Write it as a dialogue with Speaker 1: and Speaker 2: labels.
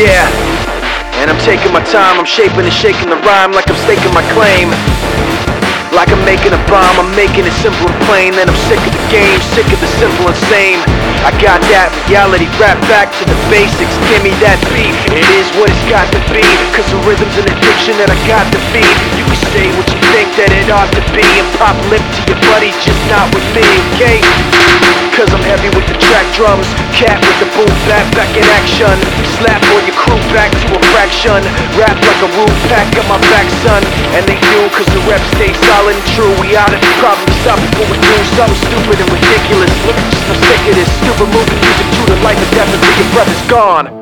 Speaker 1: Yeah, and I'm taking my time, I'm shaping and shaking the rhyme like I'm staking my claim. Like I'm making a bomb, I'm making it simple and plain. Then I'm sick of the game, sick of the simple and same. I got that reality, rap back to the basics. Give me that beat, it is what it's got to be. Cause the rhythm's an addiction that I got to feed. You can say what you think that it ought to be. And pop lip to your buddies, just not with me, okay? Cause I'm heavy with the track drums, cat with the boom back, back in action. Slap all your fraction. Rap like a room pack on my back, son. And they do, cause the rep stays solid and true. We out of the problem, stop before we do something stupid and ridiculous. Look, I'm sick of this stupid movie music to the life and death until your breath is gone.